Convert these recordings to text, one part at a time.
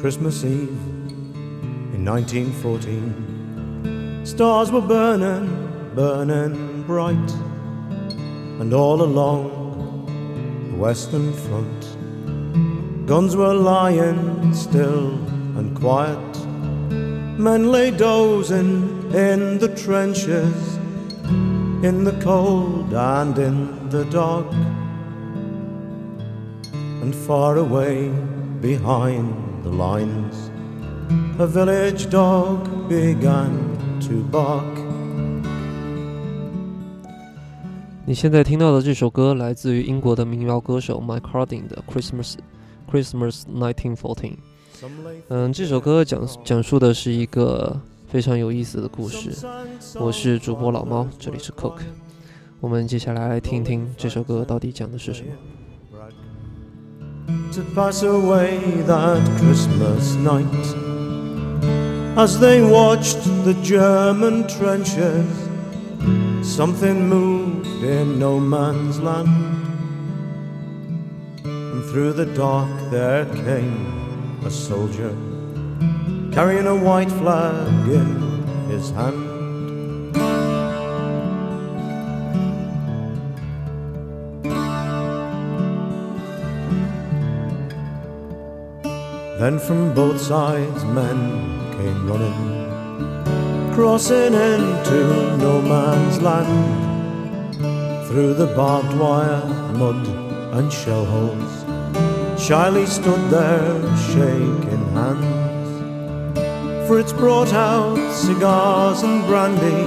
Christmas Eve in 1914. Stars were burning, burning bright, and all along the Western Front, guns were lying still and quiet. Men lay dozing in the trenches, in the cold and in the dark. And far away behind the lines, a village dog began to bark. 你现在听到的这首歌来自于英国的民谣歌手 Mike Harding 的《Christmas Christmas 1914》。嗯，这首歌讲讲述的是一个非常有意思的故事。我是主播老猫，这里是 Cook。我们接下来来听听这首歌到底讲的是什么。To pass away that Christmas night as they watched the German trenches, something moved in no man's land, and through the dark there came a soldier carrying a white flag in his hand. Then from both sides men came running, crossing into no man's land, through the barbed wire, mud and shell holes shyly stood there shaking hands. Fritz brought out cigars and brandy.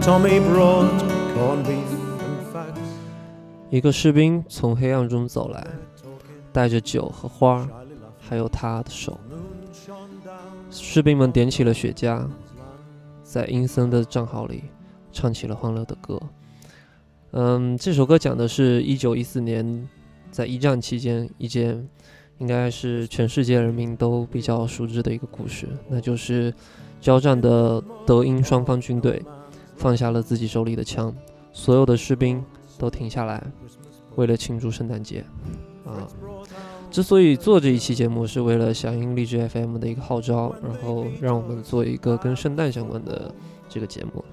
Tommy brought corned beef and fags. 一个士兵从黑暗中走来，带着酒和花， 还有他的手。士兵们点起了雪茄，在阴森的战壕里唱起了欢乐的歌。嗯，这首歌讲的是一九一四年在一战期间，一件应该是全世界人民都比较熟知的一个故事，那就是交战的德英双方军队放下了自己手里的枪，所有的士兵都停下来，为了庆祝圣诞节。啊，之所以做这一期节目，是为了响应励志 FM 的一个号召，然后让我们做一个跟圣诞相关的这个节目。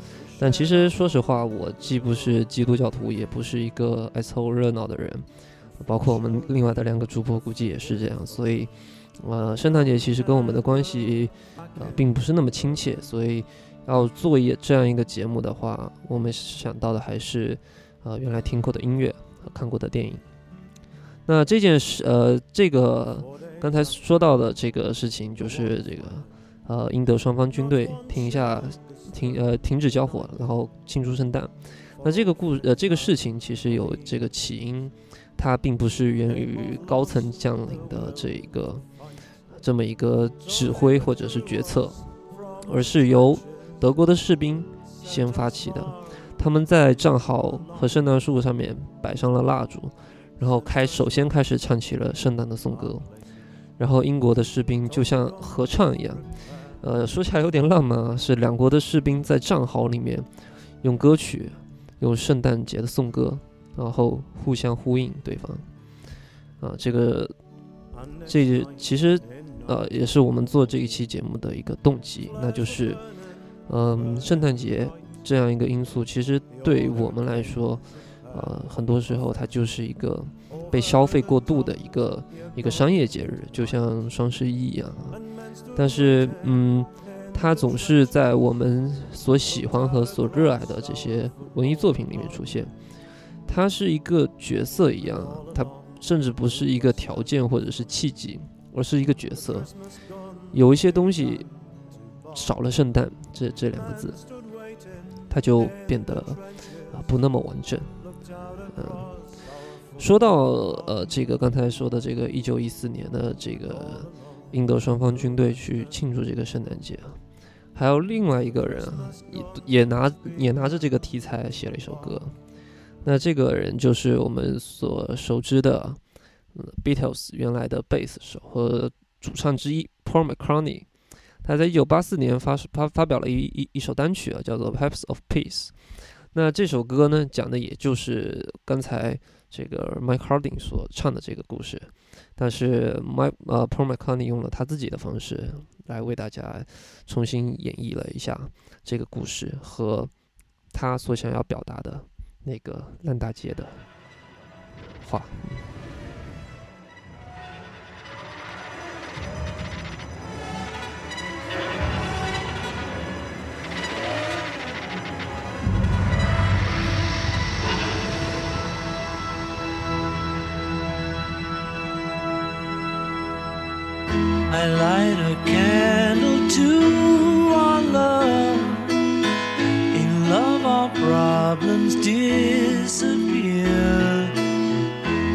但其实说实话，我既不是基督教徒，也不是一个爱凑热闹的人。包括我们另外的两个主播，估计也是这样。所以，呃，圣诞节其实跟我们的关系，呃，并不是那么亲切。所以，要做一这样一个节目的话，我们想到的还是，呃，原来听过的音乐和看过的电影。那这件事，呃，这个刚才说到的这个事情，就是这个，呃，英德双方军队停下，停，呃，停止交火，然后庆祝圣诞。那这个故，呃，这个事情其实有这个起因。它并不是源于高层将领的这一个这么一个指挥或者是决策，而是由德国的士兵先发起的。他们在战壕和圣诞树上面摆上了蜡烛，然后开首先开始唱起了圣诞的颂歌。然后英国的士兵就像合唱一样，呃，说起来有点浪漫啊，是两国的士兵在战壕里面用歌曲，用圣诞节的颂歌。然后互相呼应对方，啊，这个，这其实，呃，也是我们做这一期节目的一个动机，那就是，嗯，圣诞节这样一个因素，其实对我们来说，呃，很多时候它就是一个被消费过度的一个一个商业节日，就像双十一一样，但是，嗯，它总是在我们所喜欢和所热爱的这些文艺作品里面出现。它是一个角色一样，它甚至不是一个条件或者是契机，而是一个角色。有一些东西少了“圣诞”这这两个字，它就变得啊不那么完整。嗯，说到呃这个刚才说的这个一九一四年的这个英德双方军队去庆祝这个圣诞节啊，还有另外一个人啊也也拿也拿着这个题材写了一首歌。那这个人就是我们所熟知的，嗯，Beatles 原来的贝斯手和主唱之一 Paul McCartney。他在一九八四年发发发表了一一一首单曲啊，叫做《Pipes of Peace》。那这首歌呢，讲的也就是刚才这个 Mike Harding 所唱的这个故事，但是 Mike 呃 Paul McCartney 用了他自己的方式来为大家重新演绎了一下这个故事和他所想要表达的那个烂大街的话。I light a candle to our love. In love, our problems disappear.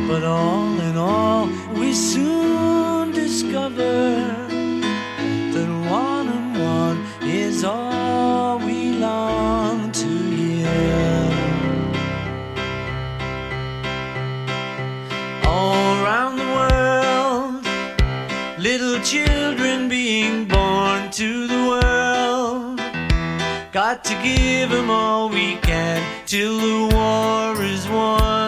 But all in all, we soon discover Got to them all we can till the war is won.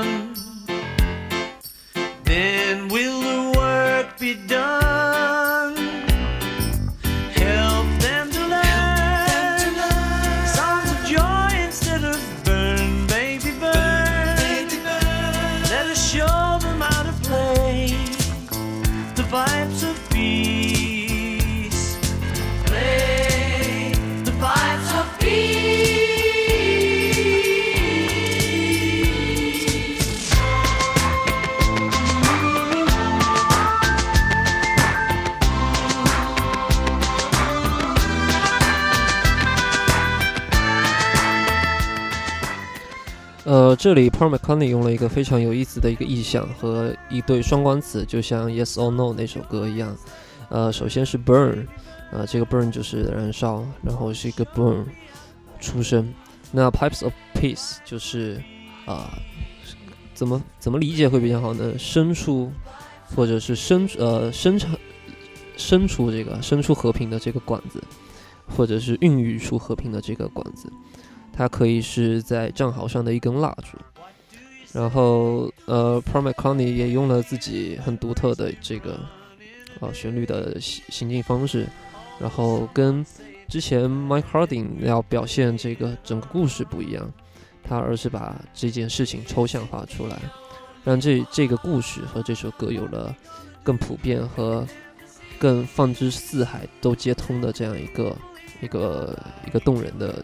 这里 Paul McCartney 用了一个非常有意思的一个意象和一对双关词，就像 Yes or No 那首歌一样。呃，首先是 burn，呃，这个 burn 就是燃烧，然后是一个 burn 出生。那 pipes of peace 就是啊、怎么怎么理解会比较好呢？伸出或者是伸呃伸长伸出这个伸出和平的这个管子，或者是孕育出和平的这个管子。它可以是在战壕上的一根蜡烛，然后呃，Paul McCartney 也用了自己很独特的这个呃旋律的行行进方式，然后跟之前 Mike Harding 要表现这个整个故事不一样，他而是把这件事情抽象化出来，让这这个故事和这首歌有了更普遍和更放之四海都皆通的这样一个一个一个动人的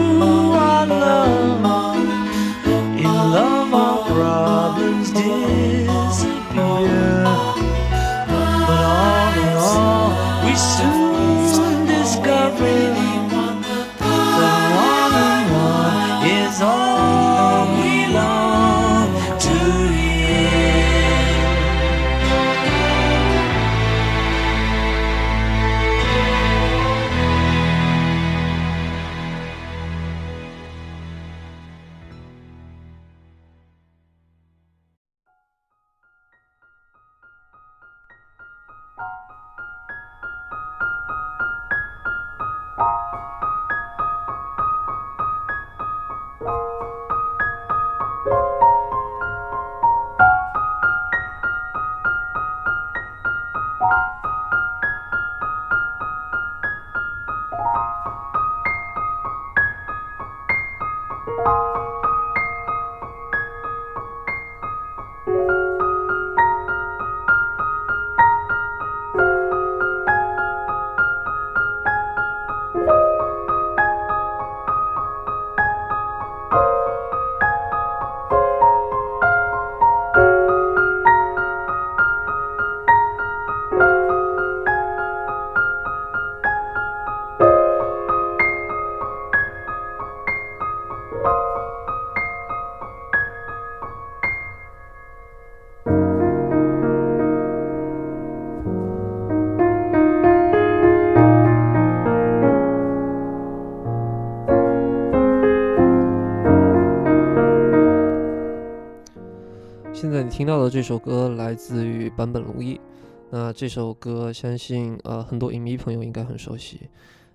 听到的这首歌来自于坂本龙一。那这首歌相信呃很多影迷朋友应该很熟悉，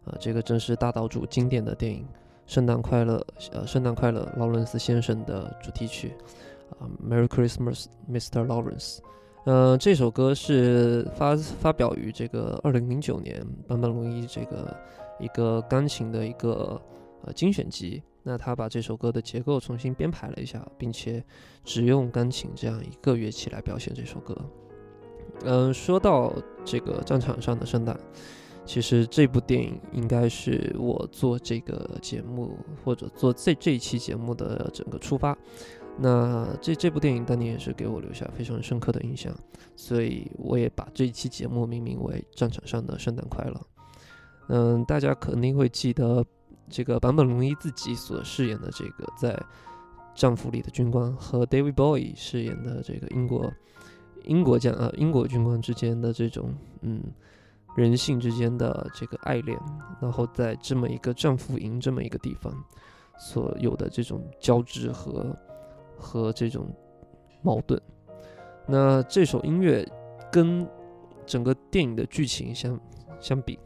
啊，这个正是大岛主经典的电影《圣诞快乐》呃圣诞快乐劳伦斯先生的主题曲，啊，Merry Christmas Mr. Lawrence。嗯，这首歌是发发表于这个二零零九年坂本龙一这个一个钢琴的一个呃精选集。那他把这首歌的结构重新编排了一下，并且只用钢琴这样一个乐器来表现这首歌。嗯，说到这个战场上的圣诞，其实这部电影应该是我做这个节目或者做这这一期节目的整个出发。那这这部电影当年也是给我留下非常深刻的印象，所以我也把这一期节目命名为《战场上的圣诞快乐》。嗯，大家肯定会记得。这个坂本龙一自己所饰演的这个在战俘里的军官，和 David Bowie 饰演的这个英国英国将呃英国军官之间的这种嗯人性之间的这个爱恋，然后在这么一个战俘营这么一个地方所有的这种交织和和这种矛盾。那这首音乐跟整个电影的剧情相相比，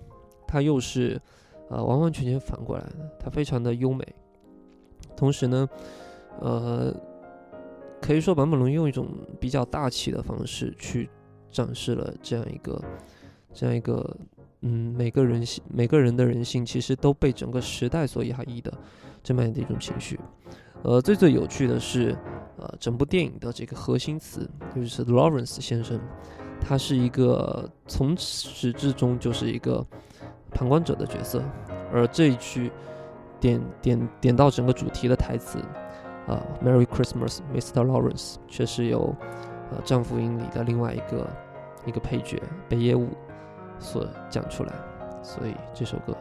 它又是。呃，完完全全反过来的，它非常的优美。同时呢，呃，可以说坂本龙用一种比较大气的方式去展示了这样一个，这样一个，嗯，每个人性，每个人的人性其实都被整个时代所压抑的这么样的一种情绪。呃，最最有趣的是，呃，整部电影的这个核心词就是 Lawrence 先生，他是一个从始至终就是一个。旁观者的角色，而这一句点点点到整个主题的台词，啊，Merry Christmas, Mr. Lawrence，却是由呃《战俘营》里的另外一个一个配角北野武所讲出来，所以这首歌。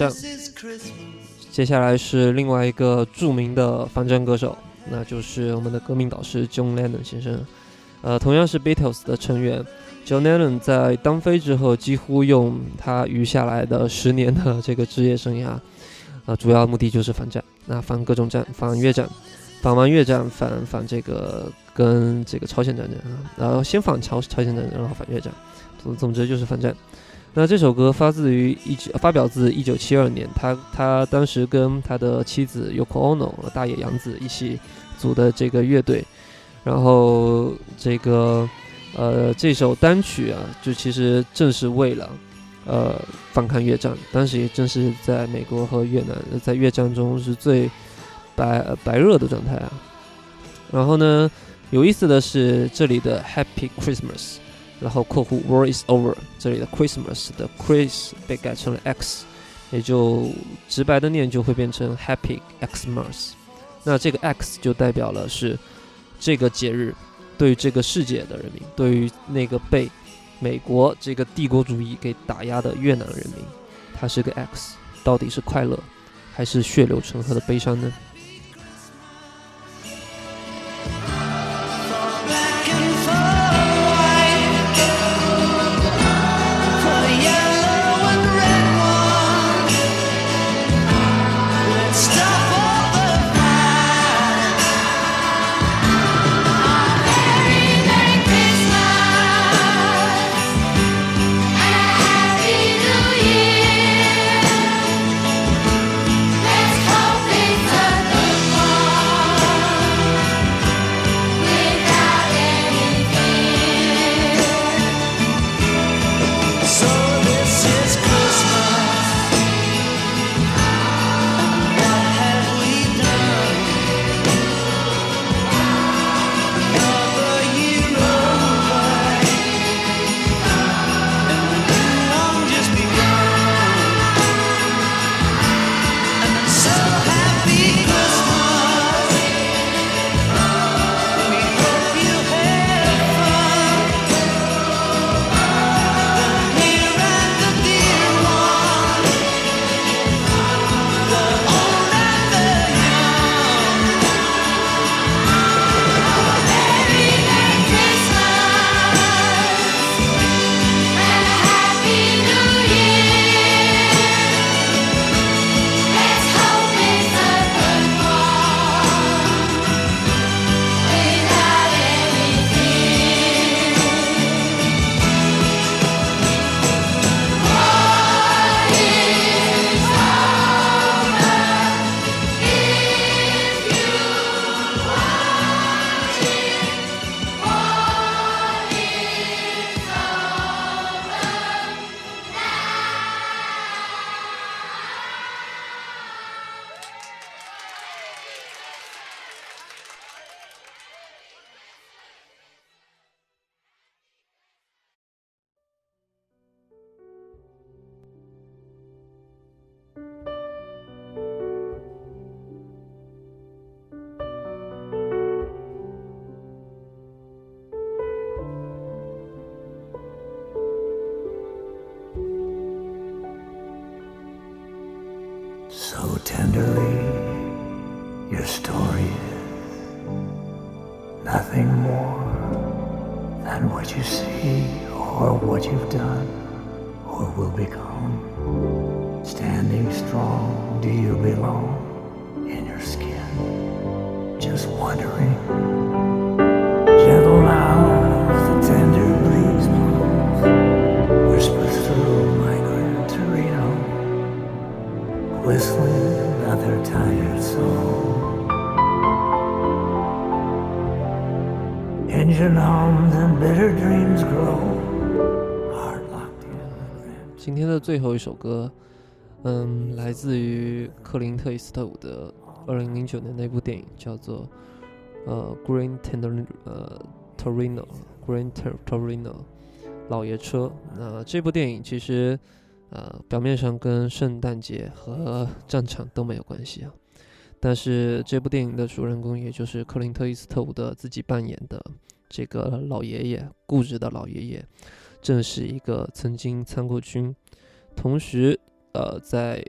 战，接下来是另外一个著名的反战歌手，那就是我们的革命导师 John Lennon 先生。呃，同样是 Beatles 的成员，John Lennon 在当飞之后，几乎用他余下来的十年的这个职业生涯，呃，主要目的就是反战。那反各种战，反越战，反完越战，反反这个跟这个朝鲜战争啊，然后先反朝朝鲜战争，然后反越战，总总之就是反战。那这首歌发自于一九发表自一九七二年，他他当时跟他的妻子 Yoko Ono 大野洋子一起组的这个乐队，然后这个呃这首单曲啊，就其实正是为了呃反抗越战，当时也正是在美国和越南在越战中是最白白热的状态啊。然后呢，有意思的是这里的 Happy Christmas。然后括弧 War is over，这里的 Christmas 的 Chris 被改成了 X，也就直白的念就会变成 Happy Xmas。那这个 X 就代表了是这个节日对于这个世界的人民，对于那个被美国这个帝国主义给打压的越南人民，它是个 X，到底是快乐还是血流成河的悲伤呢？So tenderly, your story is nothing more than what you see or what you've done or will become. Standing strong, do you belong in your skin? Just wondering. 今天的最后一首歌，嗯，来自于克林特·伊斯特伍德二零零九年的一部电影，叫做呃《Green Torino》呃 Torino Green Tor- Torino 老爷车。那这部电影其实呃表面上跟圣诞节和战场都没有关系啊，但是这部电影的主人公也就是克林特·伊斯特伍德自己扮演的这个老爷爷，固执的老爷爷。正是一个曾经参过军，同时，呃，在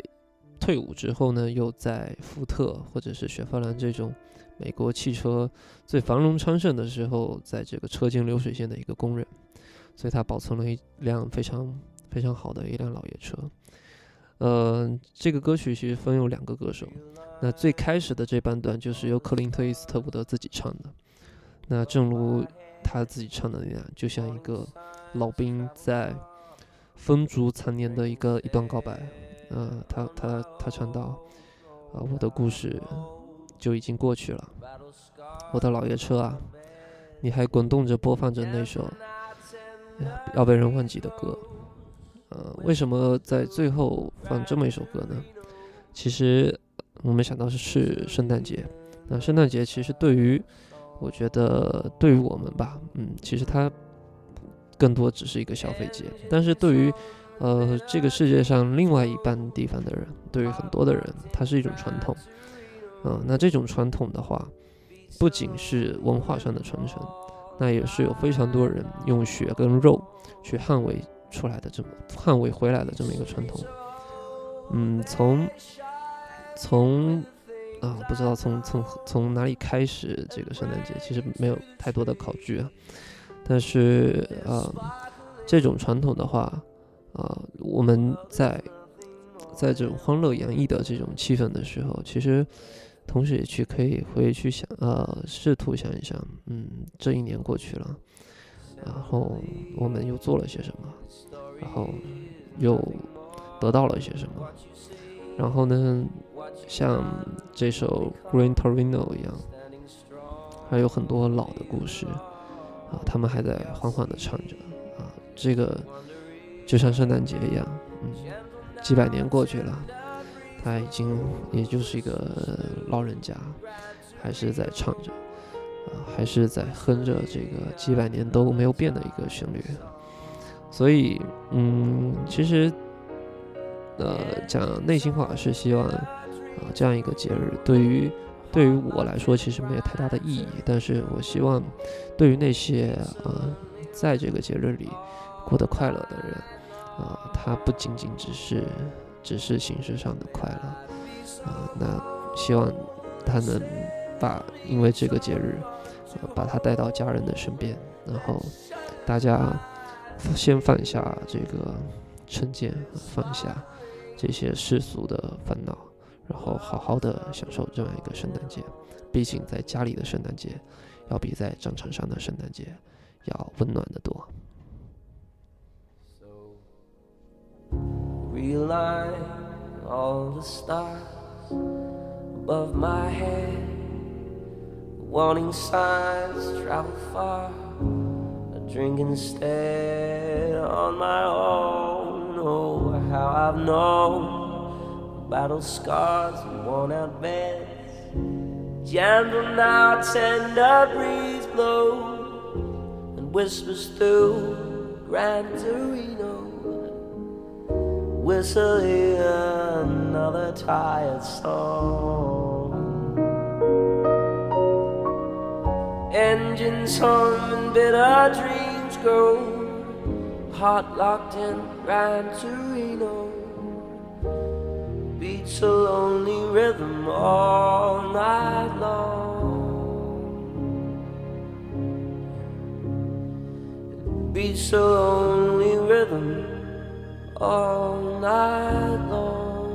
退伍之后呢，又在福特或者是雪佛兰这种美国汽车最繁荣昌盛的时候，在这个车间流水线的一个工人，所以他保存了一辆非常非常好的一辆老爷车。呃，这个歌曲其实分有两个歌手，那最开始的这半段就是由克林特·伊斯特伍德自己唱的，那正如他自己唱的那样，就像一个老兵在风烛残年的一个一段告白，呃，他他他唱到，呃，我的故事就已经过去了，我的老爷车啊，你还滚动着播放着那首要被人忘记的歌，呃，为什么在最后放这么一首歌呢？其实我没想到是是圣诞节，那圣诞节其实对于我觉得对于我们吧，嗯，其实它更多只是一个消费节，但是对于呃这个世界上另外一半地方的人，对于很多的人，它是一种传统。嗯、那这种传统的话，不仅是文化上的传承，那也是有非常多人用血跟肉去捍卫出来的这么捍卫回来的这么一个传统。嗯，从从啊，不知道从从从哪里开始这个圣诞节，其实没有太多的考据啊。但是呃，这种传统的话，呃，我们在在这种欢乐洋溢的这种气氛的时候，其实同时也去可以回去想，呃，试图想一想，嗯，这一年过去了，然后我们又做了些什么，然后又得到了些什么，然后呢，像这首《Green Torino》一样，还有很多老的故事啊，他们还在缓缓地唱着啊，这个就像圣诞节一样，嗯，几百年过去了，他已经也就是一个老人家，还是在唱着，啊，还是在哼着这个几百年都没有变的一个旋律，所以，嗯，其实，呃，讲内心话是希望啊，这样一个节日对于对于我来说其实没有太大的意义，但是我希望对于那些啊，在这个节日里过得快乐的人。啊，他不仅仅只是只是形式上的快乐，啊，那希望他能把因为这个节日，呃，把他带到家人的身边，然后大家先放下这个成见，放下这些世俗的烦恼，然后好好的享受这样一个圣诞节。毕竟在家里的圣诞节，要比在战场上的圣诞节要温暖得多。Realign all the stars above my head. Warning signs travel far. A drink instead on my own. I've known battle scars and worn out beds. Gentle now, tender breeze blow and whispers through Gran Torino whistling another tired song. Engines hum and bitter dreams grow, heart locked in, ran Torino. Beats a lonely rhythm all night long. Beats a lonely rhythm all night long.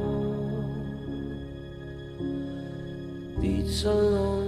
Beats a lonely